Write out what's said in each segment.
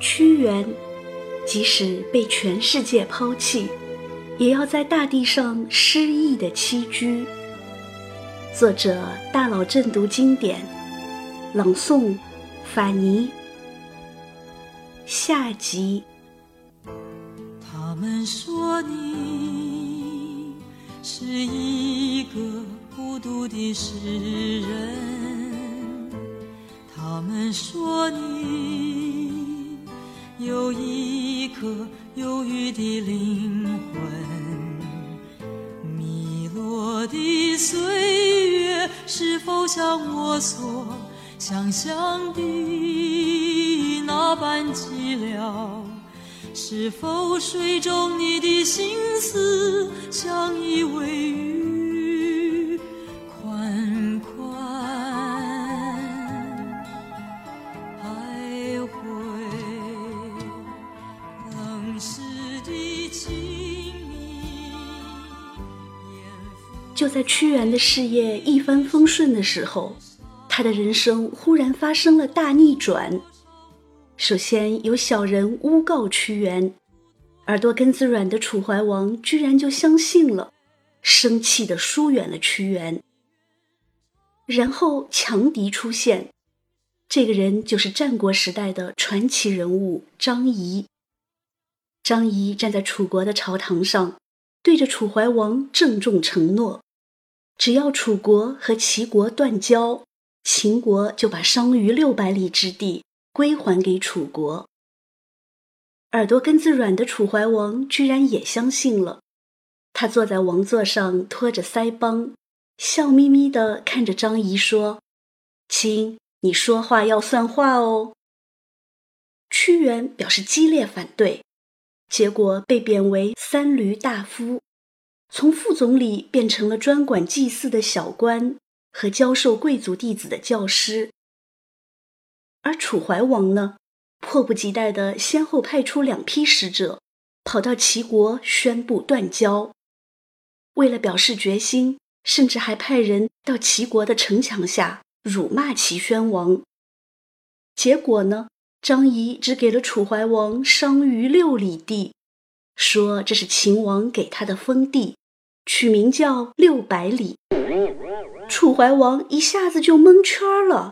屈原，即使被全世界抛弃，也要在大地上诗意的栖居。作者大佬正读经典，朗诵法尼。下集。他们说你是一个孤独的诗人，他们说你有一颗忧郁的灵魂，迷落的岁月。是否像我所想象的那般寂寥？是否水中你的心思像一尾鱼，屈原的事业一帆风顺的时候，他的人生忽然发生了大逆转。首先有小人诬告屈原，耳朵根子软的楚怀王居然就相信了，生气的疏远了屈原。然后强敌出现，这个人就是战国时代的传奇人物张仪。张仪站在楚国的朝堂上，对着楚怀王郑重承诺。只要楚国和齐国断交，秦国就把商于六百里之地归还给楚国。耳朵根子软的楚怀王居然也相信了，他坐在王座上托着腮帮，笑眯眯地看着张仪说：“亲，你说话要算话哦。”屈原表示激烈反对，结果被贬为三闾大夫。从副总理变成了专管祭祀的小官和教授贵族弟子的教师，而楚怀王呢，迫不及待地先后派出两批使者，跑到齐国宣布断交。为了表示决心，甚至还派人到齐国的城墙下辱骂齐宣王。结果呢，张仪只给了楚怀王商于六里地，说这是秦王给他的封地。取名叫六百里，楚怀王一下子就蒙圈了。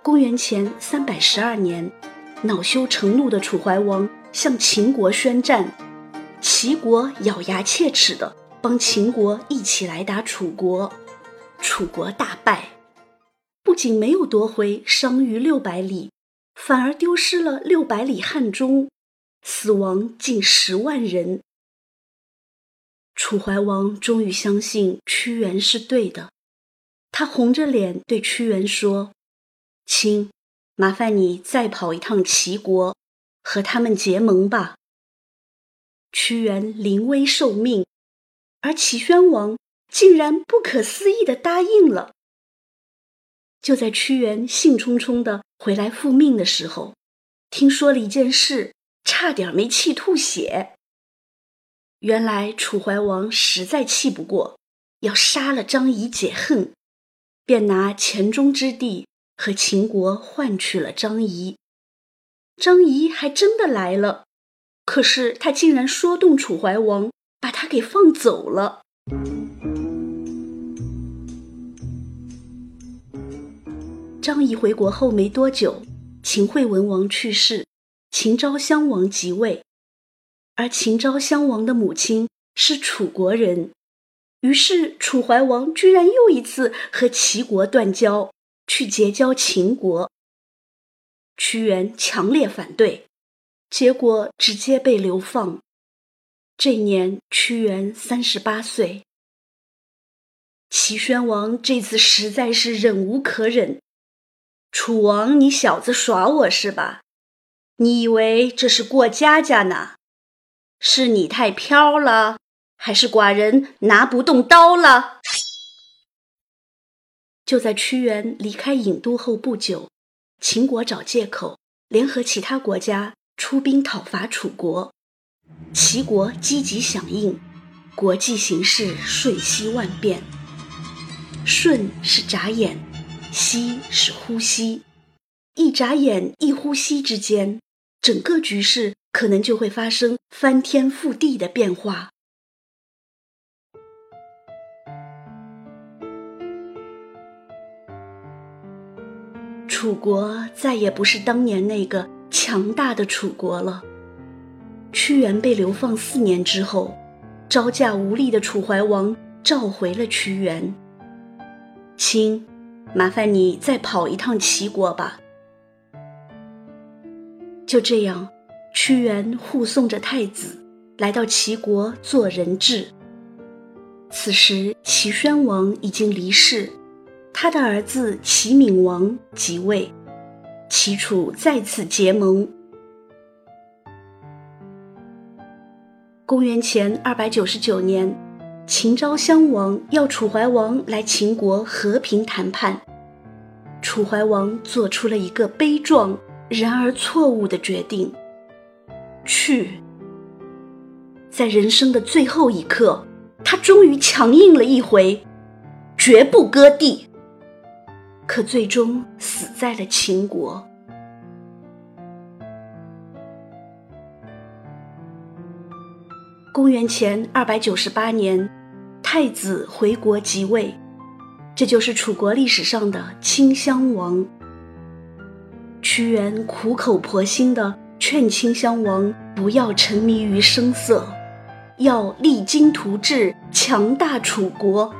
公元前三百十二年，恼羞成怒的楚怀王向秦国宣战，齐国咬牙切齿的帮秦国一起来打楚国，楚国大败，不仅没有夺回商於六百里，反而丢失了六百里汉中。死亡近十万人，楚怀王终于相信屈原是对的。他红着脸对屈原说：“亲，麻烦你再跑一趟齐国，和他们结盟吧。”屈原临危受命，而齐宣王竟然不可思议的答应了。就在屈原兴冲冲的回来复命的时候，听说了一件事。差点没气吐血。原来楚怀王实在气不过，要杀了张仪解恨，便拿黔中之地和秦国换取了张仪。张仪还真的来了，可是他竟然说动楚怀王，把他给放走了。张仪回国后没多久，秦惠文王去世。秦昭襄王即位，而秦昭襄王的母亲是楚国人，于是楚怀王居然又一次和齐国断交，去结交秦国。屈原强烈反对，结果直接被流放。这年屈原三十八岁。齐宣王这次实在是忍无可忍，楚王，你小子耍我是吧？你以为这是过家家呢？是你太飘了，还是寡人拿不动刀了？就在屈原离开郢都后不久，秦国找借口联合其他国家出兵讨伐楚国，齐国积极响应，国际形势瞬息万变。瞬是眨眼，息是呼吸，一眨眼一呼吸之间，整个局势可能就会发生翻天覆地的变化。楚国再也不是当年那个强大的楚国了。屈原被流放四年之后，招架无力的楚怀王召回了屈原。亲，麻烦你再跑一趟齐国吧。就这样，屈原护送着太子来到齐国做人质。此时，齐宣王已经离世。他的儿子齐闵王即位，齐楚再次结盟。公元前二百九十九年，秦昭襄王要楚怀王来秦国和平谈判，楚怀王做出了一个悲壮然而错误的决定：去。在人生的最后一刻，他终于强硬了一回，绝不割地。可最终死在了秦国。公元前二百九十八年，太子回国即位，这就是楚国历史上的顷襄王。屈原苦口婆心的劝顷襄王不要沉迷于声色，要励精图治，强大楚国。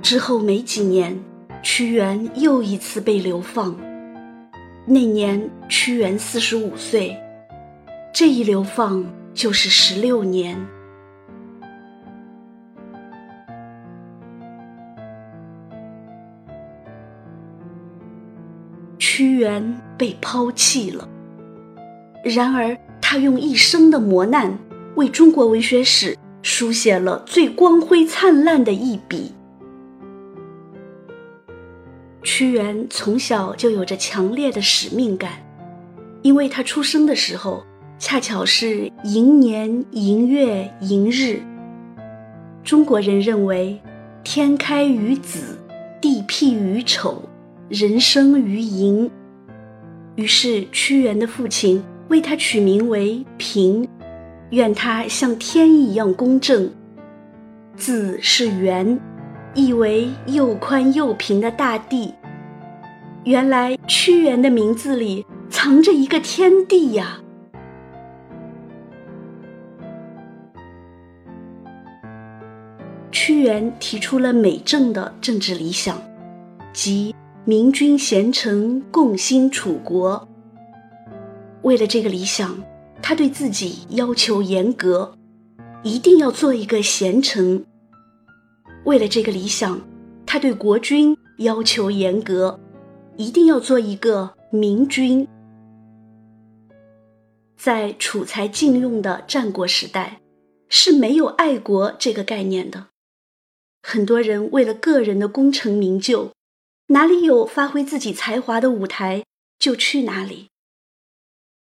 之后没几年。屈原又一次被流放，那年屈原四十五岁，这一流放就是十六年。屈原被抛弃了，然而他用一生的磨难，为中国文学史书写了最光辉灿烂的一笔。屈原从小就有着强烈的使命感，因为他出生的时候恰巧是寅年寅月寅日。中国人认为，天开于子，地辟于丑，人生于寅。于是屈原的父亲为他取名为平，愿他像天一样公正。字是圆。意为又宽又平的大地。原来屈原的名字里藏着一个天地呀！屈原提出了美正的政治理想，即明君贤臣共兴楚国。为了这个理想，他对自己要求严格，一定要做一个贤臣。为了这个理想，他对国君要求严格，一定要做一个明君。在楚才禁用的战国时代，是没有爱国这个概念的。很多人为了个人的功成名就，哪里有发挥自己才华的舞台就去哪里。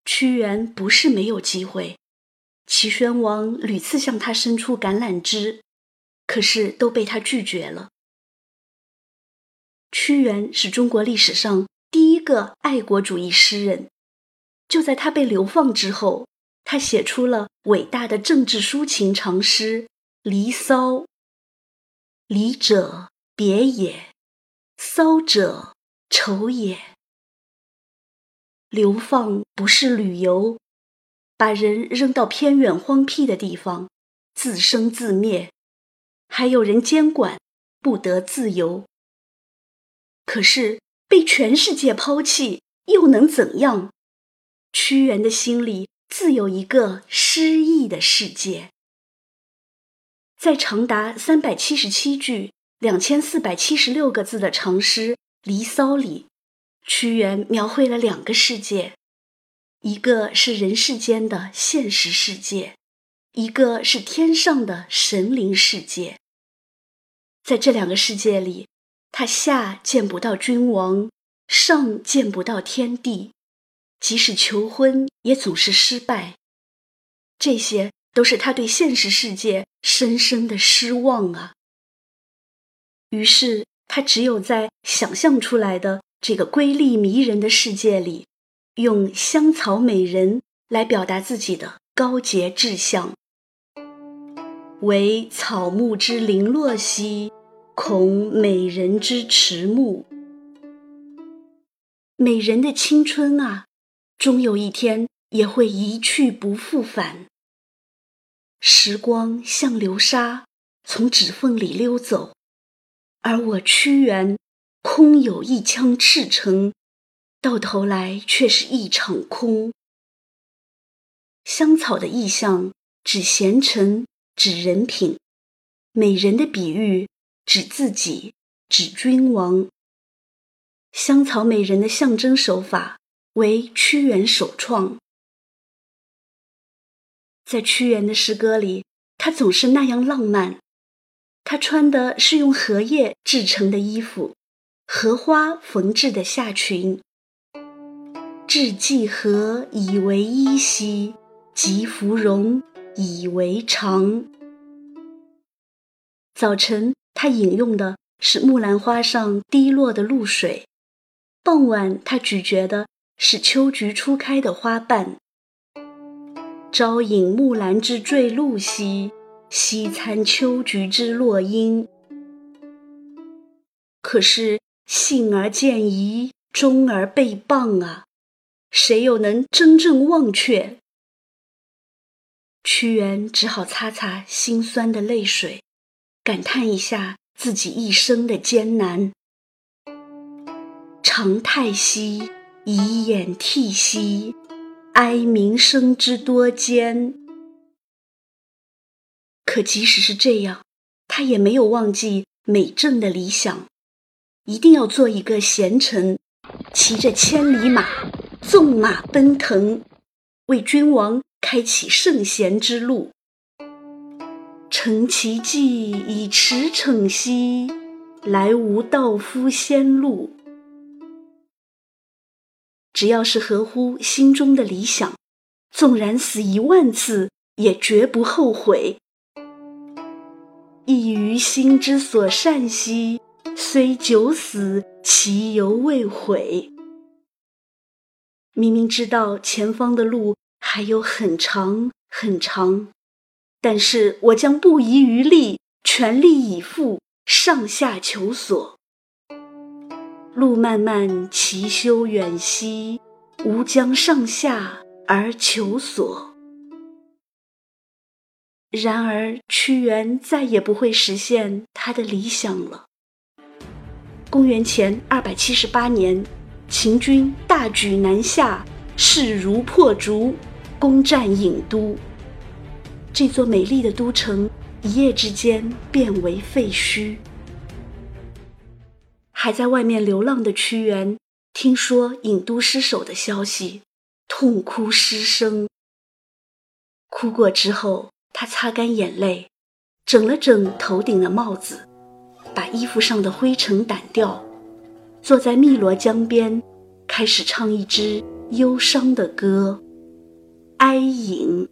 屈原不是没有机会，齐宣王屡次向他伸出橄榄枝。可是都被他拒绝了。屈原是中国历史上第一个爱国主义诗人，就在他被流放之后，他写出了伟大的政治抒情长诗《离骚》。离者别也，骚者愁也。流放不是旅游，把人扔到偏远荒僻的地方，自生自灭。还有人监管，不得自由。可是被全世界抛弃，又能怎样？屈原的心里自有一个诗意的世界。在长达三百七十七句、两千四百七十六个字的长诗《离骚》里，屈原描绘了两个世界：一个是人世间的现实世界。一个是天上的神灵世界，在这两个世界里，他下见不到君王，上见不到天地，即使求婚也总是失败。这些都是他对现实世界深深的失望啊。于是他只有在想象出来的这个瑰丽迷人的世界里，用香草美人来表达自己的高洁志向。惟草木之零落兮，恐美人之迟暮。美人的青春啊，终有一天也会一去不复返。时光像流沙，从指缝里溜走。而我屈原，空有一腔赤诚，到头来却是一场空。香草的意象指贤臣，指人品；美人的比喻指自己，指君王。香草美人的象征手法为屈原首创。在屈原的诗歌里，他总是那样浪漫。她穿的是用荷叶制成的衣服，荷花缝制的下裙。雉寄荷以为衣兮，及芙蓉以为裳。早晨，她饮用的是木兰花上滴落的露水；傍晚，她咀嚼的是秋菊初开的花瓣。朝饮木兰之坠露兮。西餐秋菊之落英，可是幸而见疑，终而被谤啊！谁又能真正忘却？屈原只好擦擦心酸的泪水，感叹一下自己一生的艰难。长太息，以掩涕兮，哀民生之多艰。可即使是这样，他也没有忘记美政的理想，一定要做一个贤臣，骑着千里马，纵马奔腾，为君王开启圣贤之路。乘其骥以驰骋兮，来无道夫先路。只要是合乎心中的理想，纵然死一万次，也绝不后悔。亦于心之所善兮，虽九死其犹未悔。明明知道前方的路还有很长很长，但是我将不遗余力，全力以赴，上下求索。路漫漫其修远兮，吾将上下而求索。然而，屈原再也不会实现他的理想了。公元前二百七十八年，秦军大举南下，势如破竹，攻占郢都。这座美丽的都城一夜之间变为废墟。还在外面流浪的屈原，听说郢都失守的消息，痛哭失声。哭过之后。他擦干眼泪，整了整头顶的帽子，把衣服上的灰尘掸掉，坐在汨罗江边，开始唱一支忧伤的歌，《哀隐》。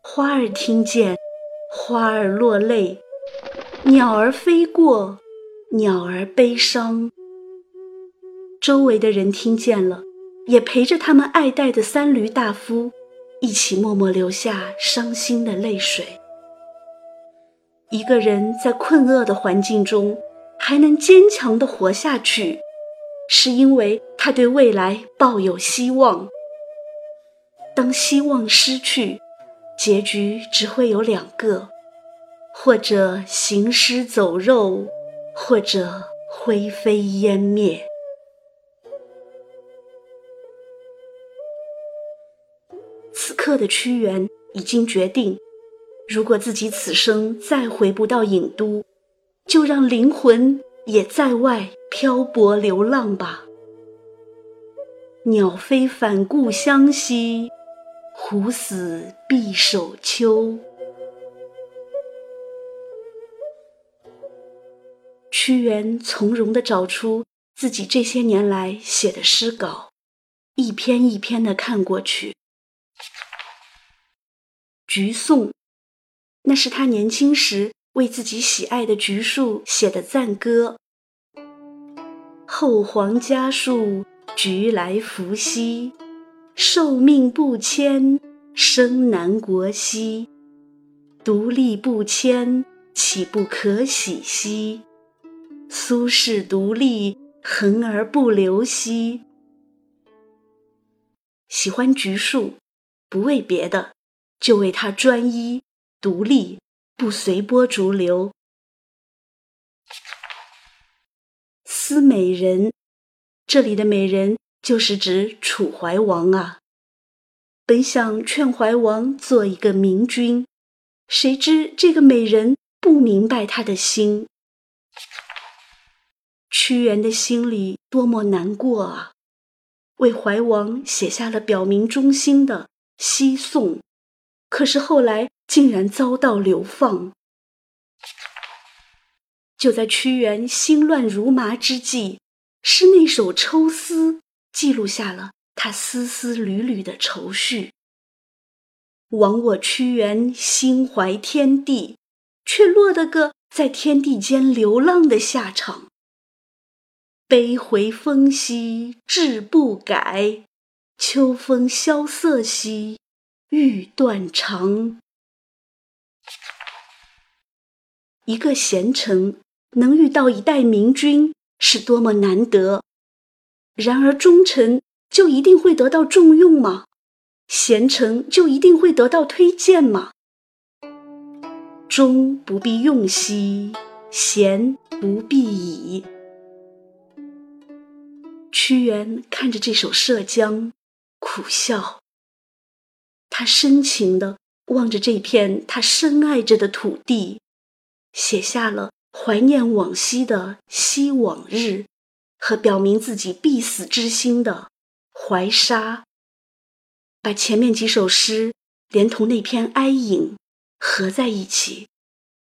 花儿听见，花儿落泪，鸟儿飞过。鸟儿悲伤，周围的人听见了，也陪着他们爱戴的三驴大夫一起默默流下伤心的泪水。一个人在困厄的环境中还能坚强的活下去，是因为他对未来抱有希望。当希望失去，结局只会有两个：或者行尸走肉。或者灰飞烟灭。此刻的屈原已经决定，如果自己此生再回不到郢都，就让灵魂也在外漂泊流浪吧。鸟飞返故乡兮，虎死必守丘。屈原从容地找出自己这些年来写的诗稿，一篇一篇地看过去，橘颂》，那是他年轻时为自己喜爱的橘树写的赞歌。后皇家树，橘来福兮，寿命不迁，生南国兮。独立不迁，岂不可喜兮？苏轼独立，横而不流兮。喜欢橘树，不为别的，就为它专一、独立，不随波逐流。思美人，这里的美人就是指楚怀王啊。本想劝怀王做一个明君。谁知这个美人不明白他的心，屈原的心里多么难过啊！为怀王写下了表明忠心的《西颂》，可是后来竟然遭到流放。就在屈原心乱如麻之际，是那首《抽丝》记录下了他丝丝缕缕的愁绪。枉我屈原心怀天地，却落得个在天地间流浪的下场。悲回风兮志不改，秋风萧瑟兮欲断肠。一个贤臣能遇到一代明君，是多么难得！然而忠臣就一定会得到重用吗？贤臣就一定会得到推荐吗？忠不必用兮，贤不必已。屈原看着这首《涉江》，苦笑。他深情地望着这片他深爱着的土地，写下了怀念往昔的《惜往日》，和表明自己必死之心的《怀沙》。把前面几首诗连同那篇哀隐合在一起，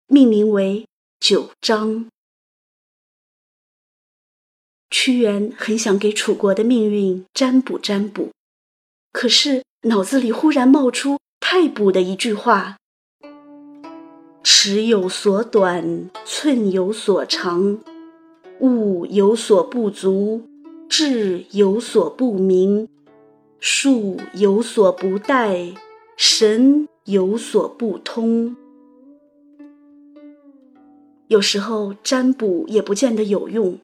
命名为《九章》。屈原很想给楚国的命运占卜占卜，可是脑子里忽然冒出太卜的一句话：“尺有所短，寸有所长，物有所不足，志有所不明。”术有所不殆，神有所不通。有时候占卜也不见得有用。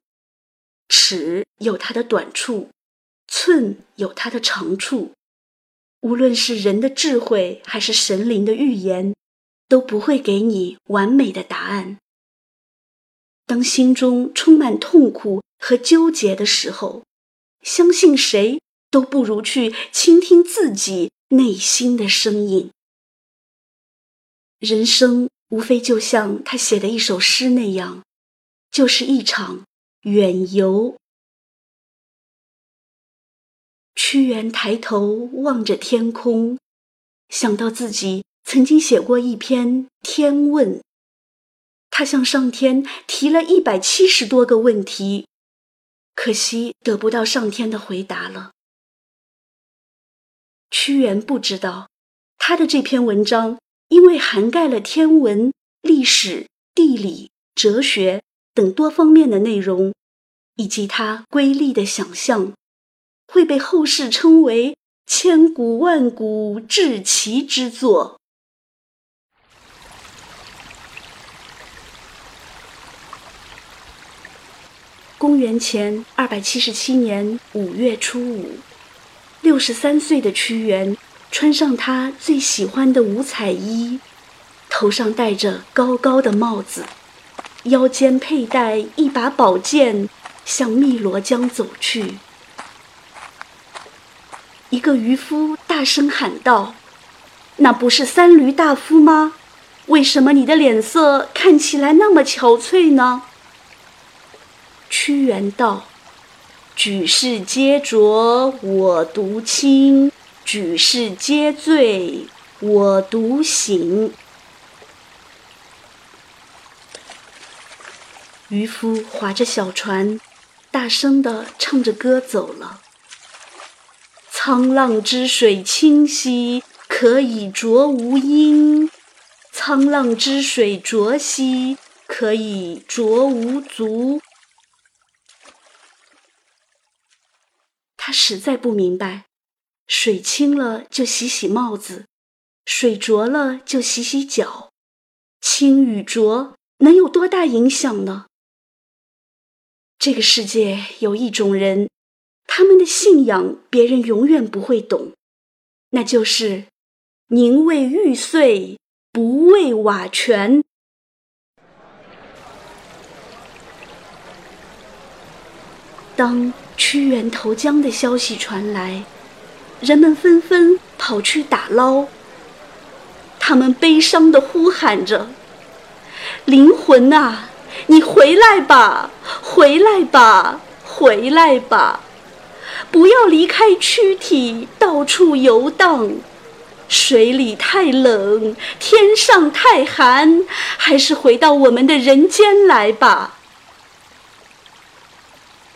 尺有它的短处，寸有它的长处。无论是人的智慧，还是神灵的预言，都不会给你完美的答案。当心中充满痛苦和纠结的时候，相信谁？都不如去倾听自己内心的声音。人生无非就像他写的一首诗那样，就是一场远游。屈原抬头望着天空，想到自己曾经写过一篇《天问》，他向上天提了一百七十多个问题，可惜得不到上天的回答了。屈原不知道，他的这篇文章因为涵盖了天文、历史、地理、哲学等多方面的内容，以及他瑰丽的想象，会被后世称为千古万古至奇之作。公元前二百七十七年五月初五。六十三岁的屈原，穿上他最喜欢的五彩衣，头上戴着高高的帽子，腰间佩戴一把宝剑，向汨罗江走去。一个渔夫大声喊道：“那不是三闾大夫吗？为什么你的脸色看起来那么憔悴呢？”屈原道。举世皆浊我独清，举世皆醉我独醒。渔夫划着小船，大声地唱着歌走了。沧浪之水清兮，可以濯无缨；沧浪之水浊兮，可以濯无足。他实在不明白，水清了就洗洗帽子，水浊了就洗洗脚，清与浊能有多大影响呢？这个世界有一种人，他们的信仰别人永远不会懂，那就是宁为玉碎，不为瓦全。当屈原投江的消息传来，人们纷纷跑去打捞。他们悲伤地呼喊着：“灵魂啊！”你回来吧，回来吧，回来吧！不要离开躯体，到处游荡。水里太冷，天上太寒，还是回到我们的人间来吧。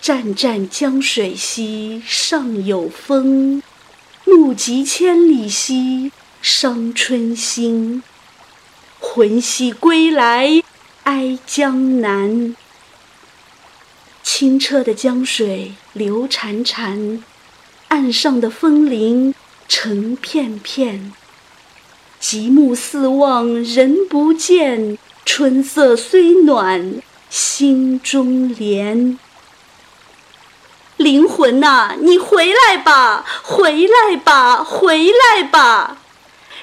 湛湛江水兮，上有风；目极千里兮，伤春心。魂兮归来。哀江南，清澈的江水流潺潺，岸上的风铃成片片。极目四望人不见，春色虽暖心中怜。灵魂呐，你回来吧，回来吧，回来吧！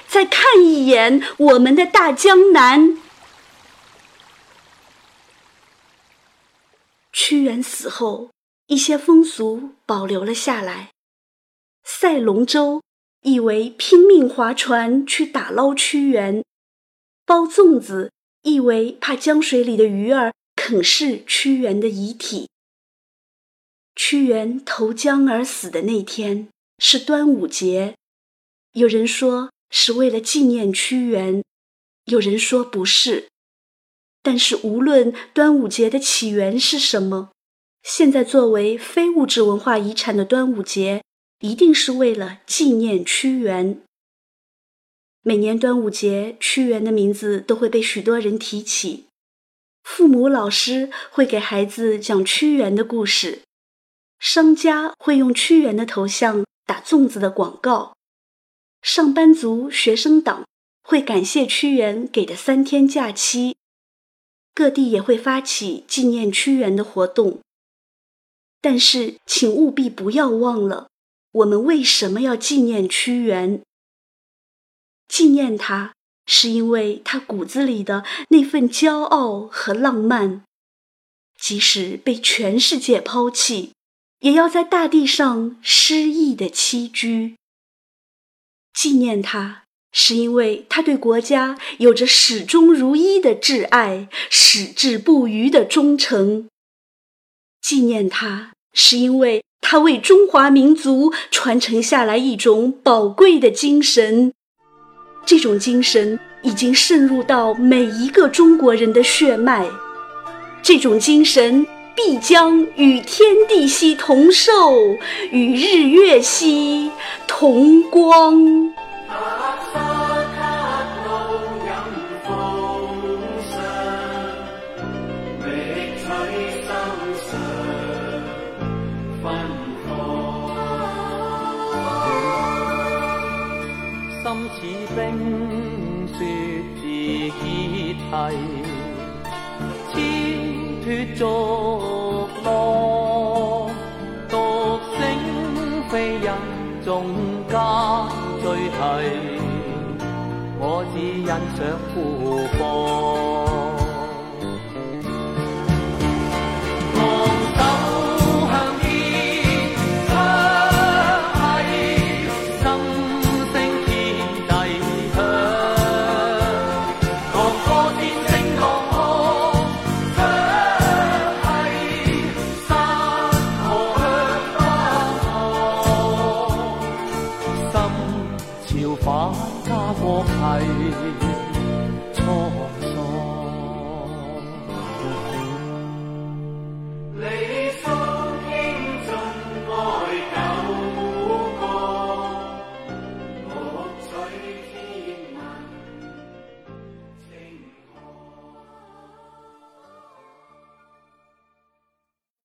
再看一眼我们的大江南。屈原死后，一些风俗保留了下来。赛龙舟意为拼命划船去打捞屈原；包粽子意为怕江水里的鱼儿啃噬屈原的遗体。屈原投江而死的那天是端午节，有人说是为了纪念屈原，有人说不是。但是，无论端午节的起源是什么，现在作为非物质文化遗产的端午节，一定是为了纪念屈原。每年端午节，屈原的名字都会被许多人提起，父母、老师会给孩子讲屈原的故事，商家会用屈原的头像打粽子的广告，上班族、学生党会感谢屈原给的三天假期。各地也会发起纪念屈原的活动，但是请务必不要忘了，我们为什么要纪念屈原？纪念他，是因为他骨子里的那份骄傲和浪漫，即使被全世界抛弃，也要在大地上诗意的栖居。纪念他。是因为他对国家有着始终如一的挚爱，矢志不渝的忠诚。纪念他，是因为他为中华民族传承下来一种宝贵的精神，这种精神已经渗入到每一个中国人的血脉，这种精神必将与天地兮同寿，与日月兮同光。的湖泊